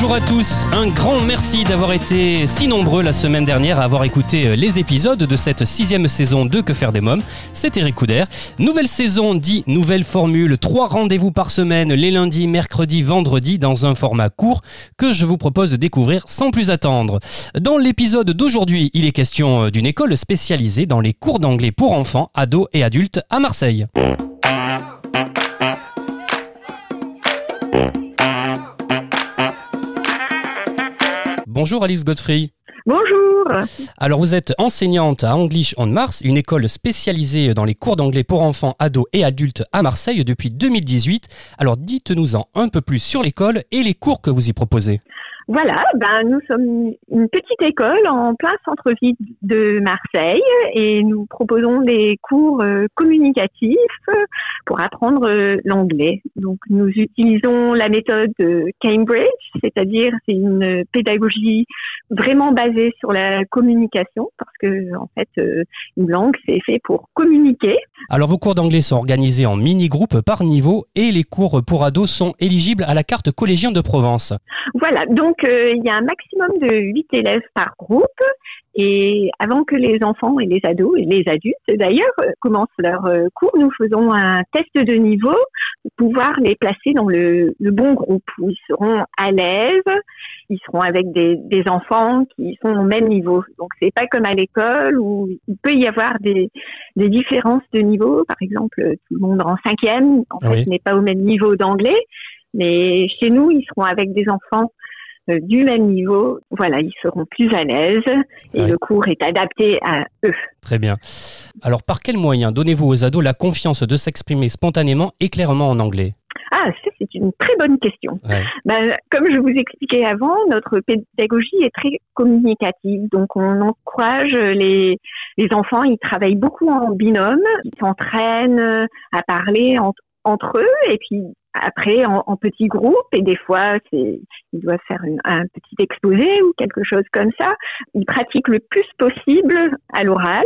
Bonjour à tous, un grand merci d'avoir été si nombreux la semaine dernière à avoir écouté euh, les épisodes de cette sixième saison de Que faire des mômes. C'est Eric Couder. Nouvelle saison dit nouvelle formule, trois rendez-vous par semaine, les lundis, mercredis, vendredis, dans un format court que je vous propose de découvrir sans plus attendre. Dans l'épisode d'aujourd'hui, il est question euh, d'une école spécialisée dans les cours d'anglais pour enfants, ados et adultes à Marseille. Bonjour Alice Godfrey. Bonjour. Alors vous êtes enseignante à English on Mars, une école spécialisée dans les cours d'anglais pour enfants, ados et adultes à Marseille depuis 2018. Alors dites-nous-en un peu plus sur l'école et les cours que vous y proposez. Voilà, ben nous sommes une petite école en plein centre-ville de Marseille et nous proposons des cours euh, communicatifs pour apprendre euh, l'anglais. Donc nous utilisons la méthode de Cambridge, c'est-à-dire c'est une pédagogie vraiment basée sur la communication parce que en fait euh, une langue c'est fait pour communiquer. Alors vos cours d'anglais sont organisés en mini-groupes par niveau et les cours pour ados sont éligibles à la carte collégien de Provence. Voilà, donc euh, il y a un maximum de 8 élèves par groupe et avant que les enfants et les ados et les adultes d'ailleurs euh, commencent leur euh, cours, nous faisons un test de niveau pour pouvoir les placer dans le, le bon groupe où ils seront à l'aise, ils seront avec des, des enfants qui sont au même niveau. Donc c'est pas comme à l'école où il peut y avoir des, des différences de niveau. Par exemple, tout le monde en cinquième en Oui. fait n'est pas au même niveau d'anglais, mais chez nous ils seront avec des enfants euh, du même niveau, voilà, ils seront plus à l'aise et Ouais. le cours est adapté à eux. Très bien. Alors par quels moyens donnez-vous aux ados la confiance de s'exprimer spontanément et clairement en anglais? Ah, c'est une très bonne question. Ouais. Ben, comme je vous expliquais avant, notre pédagogie est très communicative, donc on encourage les, les enfants, ils travaillent beaucoup en binôme, ils s'entraînent à parler en- entre eux et puis après en, en petits groupes et des fois c'est ils doivent faire une- un petit exposé ou quelque chose comme ça. Ils pratiquent le plus possible à l'oral.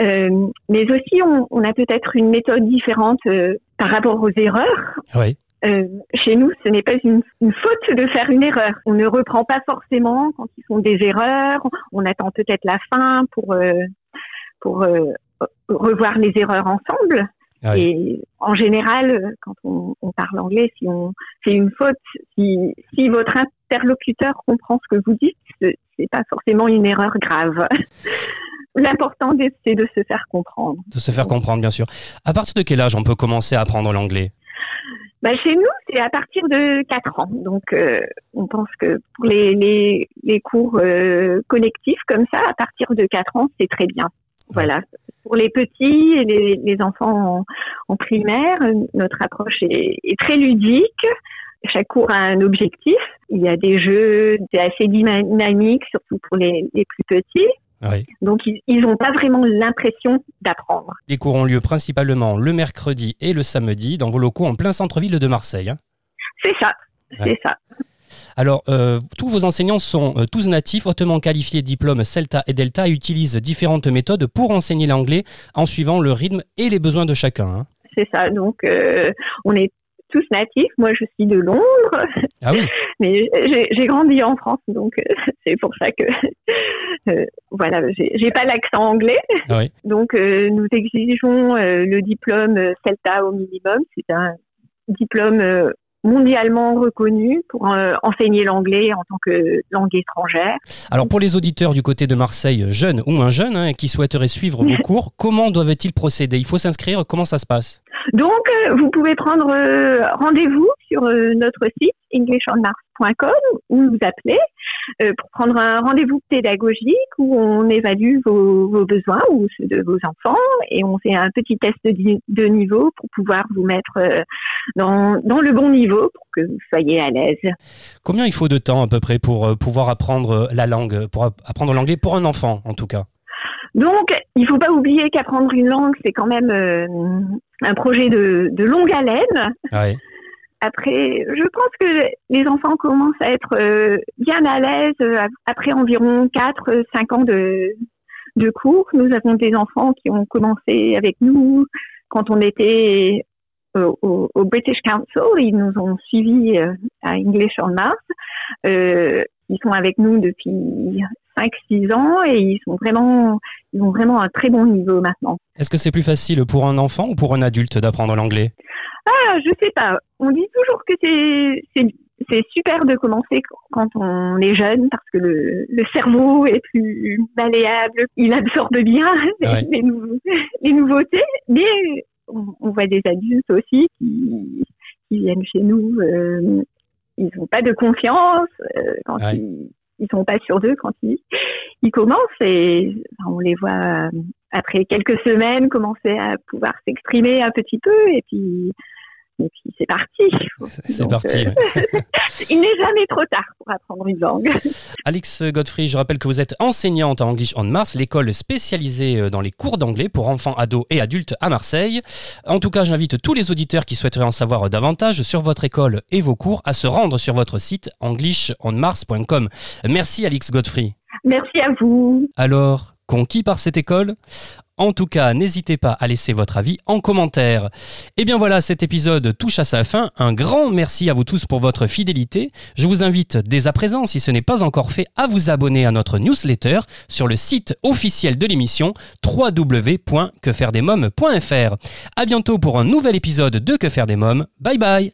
Euh, mais aussi, on, on a peut-être une méthode différente euh, par rapport aux erreurs. Oui. Euh, chez nous, ce n'est pas une, une faute de faire une erreur. On ne reprend pas forcément quand ils font des erreurs. On attend peut-être la fin pour pour revoir les erreurs ensemble. Ah oui. Et en général, quand on, on parle anglais, si on fait une faute, si, si votre interlocuteur comprend ce que vous dites, ce- c'est pas forcément une erreur grave. L'important, c'est de se faire comprendre. De se faire comprendre, bien sûr. À partir de quel âge on peut commencer à apprendre l'anglais? Bah, chez nous, c'est à partir de 4 ans. Donc, euh, on pense que pour les, les, les cours euh, collectifs comme ça, à partir de 4 ans, c'est très bien. Voilà. Pour les petits et les, les enfants en, en primaire, notre approche est, est très ludique. Chaque cours a un objectif. Il y a des jeux c'est assez dynamique, surtout pour les, les plus petits. Oui. Donc, ils n'ont pas vraiment l'impression d'apprendre. Les cours ont lieu principalement le mercredi et le samedi dans vos locaux en plein centre-ville de Marseille. hein. C'est ça. Ouais. C'est ça. Alors, euh, tous vos enseignants sont euh, tous natifs, hautement qualifiés, diplômes CELTA et Delta, et utilisent différentes méthodes pour enseigner l'anglais en suivant le rythme et les besoins de chacun. hein. C'est ça. Donc, euh, on est tous natifs. Moi, je suis de Londres, Ah oui, mais j'ai j'ai grandi en France, donc euh, c'est pour ça que euh, voilà, j'ai j'ai pas l'accent anglais. ah oui. Donc, euh, nous exigeons euh, le diplôme CELTA au minimum. C'est un diplôme euh, mondialement reconnu pour euh, enseigner l'anglais en tant que langue étrangère. Alors, pour les auditeurs du côté de Marseille, jeunes ou moins jeunes, hein, qui souhaiteraient suivre vos cours, comment doivent-ils procéder? Il faut s'inscrire, comment ça se passe? Donc, euh, vous pouvez prendre euh, rendez-vous sur notre site englishonmars.com ou nous appeler pour prendre un rendez-vous pédagogique où on évalue vos, vos besoins ou ceux de vos enfants et on fait un petit test de, de niveau pour pouvoir vous mettre euh, dans, dans le bon niveau pour que vous soyez à l'aise. Combien il faut de temps à peu près pour euh, pouvoir apprendre euh, la langue, pour app- apprendre l'anglais pour un enfant en tout cas? Donc, il faut pas oublier qu'apprendre une langue, c'est quand même euh, un projet de, de longue haleine. Ouais. Après, je pense que les enfants commencent à être euh, bien à l'aise euh, après environ 4-5 ans de, cours. Nous avons des enfants qui ont commencé avec nous quand on était euh, au, British Council. Ils nous ont suivis euh, à English on Mars. Euh, ils sont avec nous depuis 5-6 ans et ils sont vraiment, ils ont vraiment un très bon niveau maintenant. Est-ce que c'est plus facile pour un enfant ou pour un adulte d'apprendre l'anglais? Je sais pas. On dit toujours que c'est super de commencer quand on est jeune parce que le, le cerveau est plus malléable, il absorbe bien les, Ouais. les nou- les nouveautés. Mais on, on voit des adultes aussi qui, qui viennent chez nous, euh, ils n'ont pas de confiance euh, quand Ouais. ils ils sont pas sûrs d'eux quand ils ils commencent et enfin, on les voit euh, après quelques semaines commencer à pouvoir s'exprimer un petit peu et puis et puis c'est parti. C'est parti. euh, ouais. Il n'est jamais trop tard pour apprendre une langue. Alex Godfrey, je rappelle que vous êtes enseignante à English on Mars, l'école spécialisée euh, dans les cours d'anglais pour enfants, ados et adultes à Marseille. En tout cas, j'invite tous les auditeurs qui souhaiteraient en savoir davantage sur votre école et vos cours à se rendre sur votre site englishonmars.com. Merci Alex Godfrey. Merci à vous. Alors, conquis par cette école en tout cas, n'hésitez pas à laisser votre avis en commentaire. Et bien voilà, cet épisode touche à sa fin. Un grand merci à vous tous pour votre fidélité. Je vous invite dès à présent, si ce n'est pas encore fait, à vous abonner à notre newsletter sur le site officiel de l'émission www.quefairedesmoms.fr. À bientôt pour un nouvel épisode de Que faire des mômes. Bye bye